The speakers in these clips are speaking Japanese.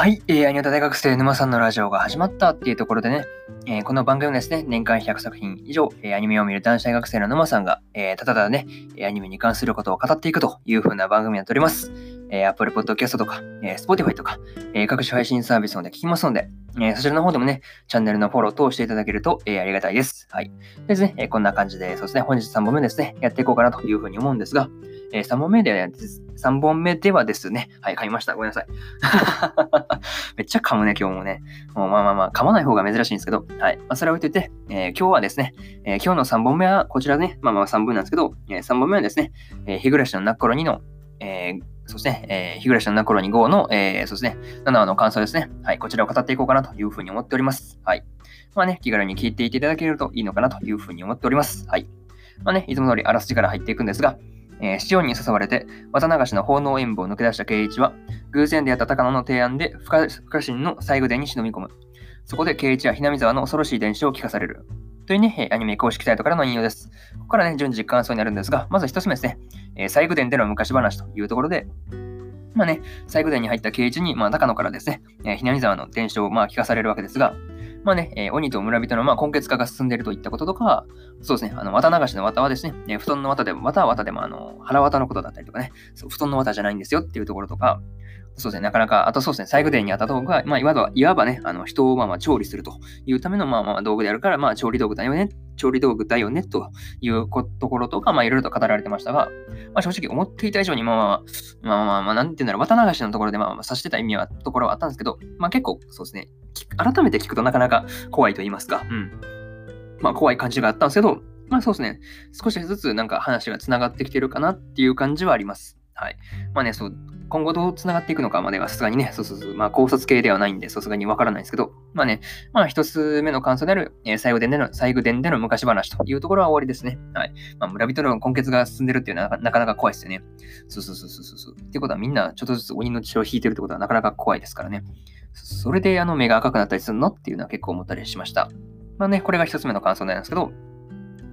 はい、えー、アニメ大学生沼さんのラジオが始まったっていうところでね、えー、この番組はですね、年間100作品以上、えー、アニメを見る男子大学生の沼さんが、えー、ただただね、アニメに関することを語っていくという風な番組になっております。えー、Apple Podcast とか、えー、Spotify とか、えー、各種配信サービスので聞きますので、えー、そちらの方でもね、チャンネルのフォロー等していただけると、えー、ありがたいです。はい。ですね、えー、こんな感じで、そうですね、本日3本目ですね、やっていこうかなというふうに思うんですが、えー、3本目では、3本目ではですね、はい、噛みました。ごめんなさい。めっちゃ噛むね、今日もね。もうまあまあまあ、噛まない方が珍しいんですけど、はい。まあ、それを置いといて、えー、今日はですね、えー、今日の3本目はこちらね、まあまあ3分なんですけど、えー、3本目はですね、えー、日暮らしの泣く頃にの、えー、そうですね、えー、日暮らしの泣く頃に5の、えー、そうですね、7話の感想ですね。はい、こちらを語っていこうかなというふうに思っております。はい。まあね、気軽に聞いていただけるといいのかなというふうに思っております。はい。まあね、いつも通りあらすじから入っていくんですが、えー、潮に誘われて、綿流しの奉納演舞を抜け出した圭一は、偶然出会った高野の提案で不可侵の西宮殿に忍び込む。そこで圭一はひなみ沢の恐ろしい伝承を聞かされる。というね、アニメ公式サイトからの引用です。ここからね、順次感想になるんですが、まず一つ目ですね、えー、西宮殿での昔話というところで、まあね、西宮殿に入った圭一に、まあ、高野からですね、えー、ひなみ沢の伝承をまあ聞かされるわけですが、まあね、えー、鬼と村人のまあ根血化が進んでいるといったこととか、そうですね、あの、綿流しの綿はですね、えー、布団の綿でも、綿は綿でも、あの、腹綿のことだったりとかね、そう布団の綿じゃないんですよっていうところとか、そうですね、なかなか、あとそうですね、最後殿にあった道具が、まあ、いわば、いわばね、あの人をまあまあ調理するというためのまあまあ道具であるから、まあ、調理道具だよね、調理道具だよね、というところとか、まあ、いろいろと語られてましたが、まあ、正直思っていた以上に、まあまあ、まあまあ、まあ、なんて言うんだろう、綿流しのところで、まあ、まあ、指してた意味は、ところはあったんですけど、まあ、結構、そうですね、改めて聞くとなかなか怖いと言いますか、うん。まあ、怖い感じがあったんですけど、まあそうですね、少しずつなんか話がつながってきてるかなっていう感じはあります。はい。まあね、そう、今後どう繋がっていくのかまではさすがにね、そうそうそう、まあ考察系ではないんで、さすがにわからないですけど、まあね、まあ一つ目の感想である、えー、最後伝での、最後伝での昔話というところは終わりですね。はい。まあ村人の根血が進んでるっていうのはなかなか怖いですよね。そうそうそうそうそう。ってことはみんなちょっとずつ鬼の血を引いてるってことはなかなか怖いですからね。それであの目が赤くなったりするのっていうのは結構思ったりしました。まあね、これが一つ目の感想なんですけど、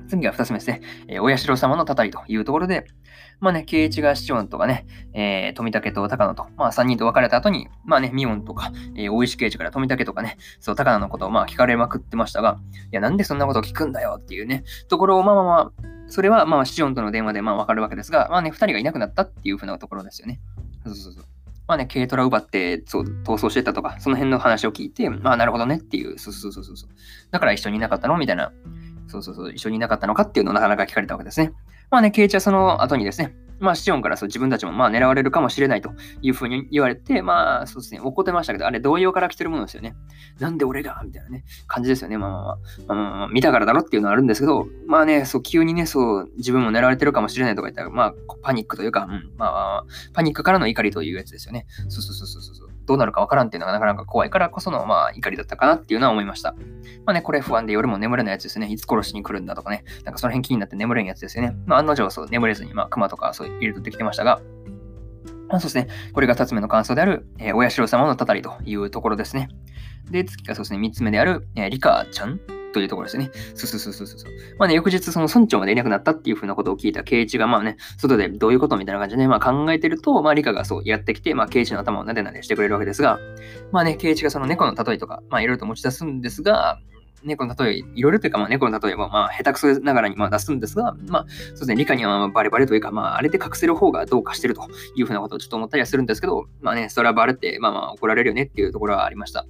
次が二つ目ですね。えー、お社様のたたりというところで、まあね、圭一が市長とかね、えー、富武と高野と、まあ三人と別れた後に、まあね、ミオンとか、えー、大石圭一から富武とかね、そう、高野のことをまあ聞かれまくってましたが、いや、なんでそんなことを聞くんだよっていうね、ところをまあまあまあ、それはまあシオンとの電話でまあわかるわけですが、まあね、二人がいなくなったっていうふうなところですよね。そうそうそう。まあね、軽トラ奪って、そう、逃走してたとか、その辺の話を聞いて、まあなるほどねっていう、そうそうそうそう。だから一緒にいなかったのみたいなそうそうそう、一緒にいなかったのかっていうのをなかなか聞かれたわけですね。まあね、ケイチはその後にですね、まあ、シオンからそう自分たちもまあ狙われるかもしれないというふうに言われて、まあ、そうですね、怒ってましたけど、あれ、同様から来てるものですよね。なんで俺がみたいなね、感じですよね。まあまあまあ、まあ、まあ、見たからだろっていうのはあるんですけど、まあね、そう、急にね、そう、自分も狙われてるかもしれないとか言ったら、まあ、パニックというか、うん、まあ、パニックからの怒りというやつですよね。そうそうそうそうそう。どうなるかわからんっていうのがなかなか怖いからこその、まあ、怒りだったかなっていうのは思いました。まあね、これ不安で夜も眠れないやつですね。いつ殺しに来るんだとかね。なんかその辺気になって眠れんやつですよね。まあ、案の定そう、眠れずに、まあ、熊とかそう入れとってきてましたが、まあ、そうですね。これが2つ目の感想である、えー、お社様のたたりというところですね。で、次がそうですね、3つ目である、えー、リカちゃんというところですね。そうそうそうそうそう。まあね、翌日、その村長までいなくなったっていうふうなことを聞いた圭一が、まあね、外でどういうことみたいな感じでね、まあ考えてると、まあ理科がそうやってきて、まあ圭一の頭をなでなでしてくれるわけですが、まあね、圭一がその猫の例えとか、まあいろいろと持ち出すんですが、猫の例え、いろいろというか、まあ、猫の例えは、まあ、下手くそながらにまあ出すんですが、まあ、そうですね、理科にはバレバレというか、まあ、あれで隠せる方がどうかしてるというふうなことをちょっと思ったりはするんですけど、まあね、それはバレて、まあまあ、怒られるよねっていうところはありました。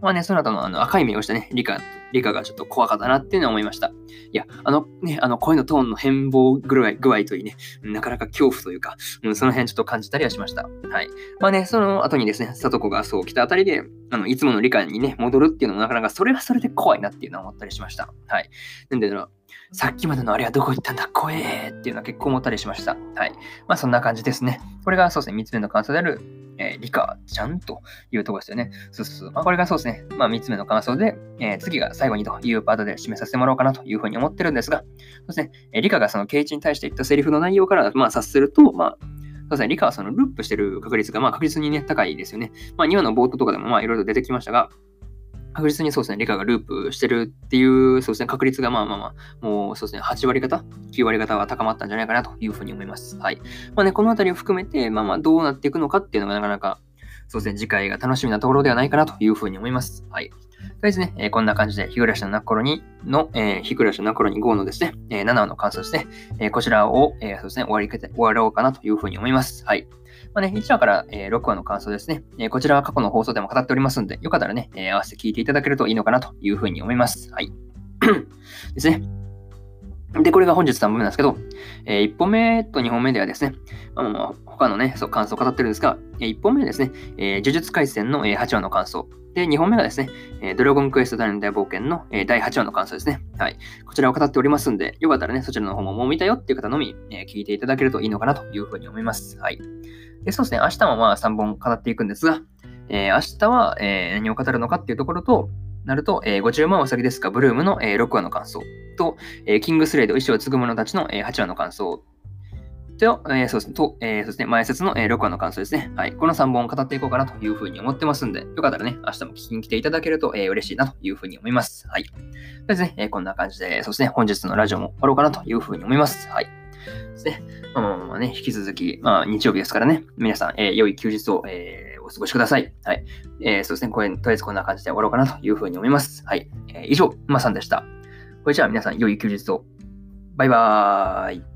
まあね、その後のあの赤い目をしたね、理科、理科がちょっと怖かったなっていうのは思いました。いや、あのね、あの声のトーンの変貌具合具合といいね、なかなか恐怖というか、うん、その辺ちょっと感じたりはしました。はい。まあね、その後にですね、里子がそう来たあたりで、あの、いつもの理科にね、戻るっていうのもなかなかそれはそれで怖いなっていうのは思ったりしました。はい。なんでだろう。さっきまでのあれはどこ行ったんだ？怖えっていうのは結構思ったりしました。はい。まあそんな感じですね。これがそうですね、3つ目の感想である、えー、リカちゃんというところですよね。そうそうそう。まあこれがそうですね、まあ3つ目の感想で、えー、次が最後にというパートで締めさせてもらおうかなというふうに思ってるんですが、そうですね、えー、リカがそのケイチに対して言ったセリフの内容からまあ察すると、まあそうですね、リカはそのループしてる確率がまあ確実にね、高いですよね。まあ2話の冒頭とかでもまあいろいろ出てきましたが、確実にそうですね、理科がループしてるっていう、そうですね、確率がまあまあまあ、もうそうですね、8割方、9割方は高まったんじゃないかなというふうに思います。はい。まあね、このあたりを含めて、まあまあ、どうなっていくのかっていうのがなかなか、そうですね、次回が楽しみなところではないかなというふうに思います。はい。とりあえずね、えー、こんな感じで、日暮らしの泣く頃にの、えー、日暮らしの泣く頃に5のですね、えー、7の感想ですね、えー、こちらを、えー、そうですね、終わり終わろうかなというふうに思います。はい。まあね、1話から、えー、6話の感想ですね、えー、こちらは過去の放送でも語っておりますんで、よかったらね、えー、合わせて聞いていただけるといいのかなというふうに思います。はい。ですね。で、これが本日3本目なんですけど、えー、1本目と2本目ではですね、まあ、他のね、そう感想を語ってるんですが、えー、1本目ですね、えー、呪術廻戦の、えー、8話の感想。で、2本目がですね、えー、ドラゴンクエスト大の大冒険の、えー、第8話の感想ですね。はい。こちらを語っておりますんで、よかったらね、そちらの方ももう見たよっていう方のみ、えー、聞いていただけるといいのかなというふうに思います。はい。で、そうですね、明日もまあ3本語っていくんですが、えー、明日は、えー、何を語るのかっていうところと、なると、えー、50万は先ですか、ブルームの、えー、6話の感想と、えー、キングスレイド、意志を継ぐ者たちの、えー、8話の感想と、えー、そうですね、と、えー、そうですね、前説の、えー、6話の感想ですね。はい。この3本を語っていこうかなというふうに思ってますんで、よかったらね、明日も聞きに来ていただけると、えー、嬉しいなというふうに思います。はい。とりあえずね、えー、こんな感じで、そうですね、本日のラジオも終わろうかなというふうに思います。はい。ですね。まあまあまあね、引き続き、まあ日曜日ですからね、皆さん、えー、良い休日を、えー、過ごしください。はい。えー、そうですね、これ、とりあえずこんな感じで終わろうかなというふうに思います。はい。えー、以上、まさんでした。これじゃあ皆さん、良い休日を。バイバーイ。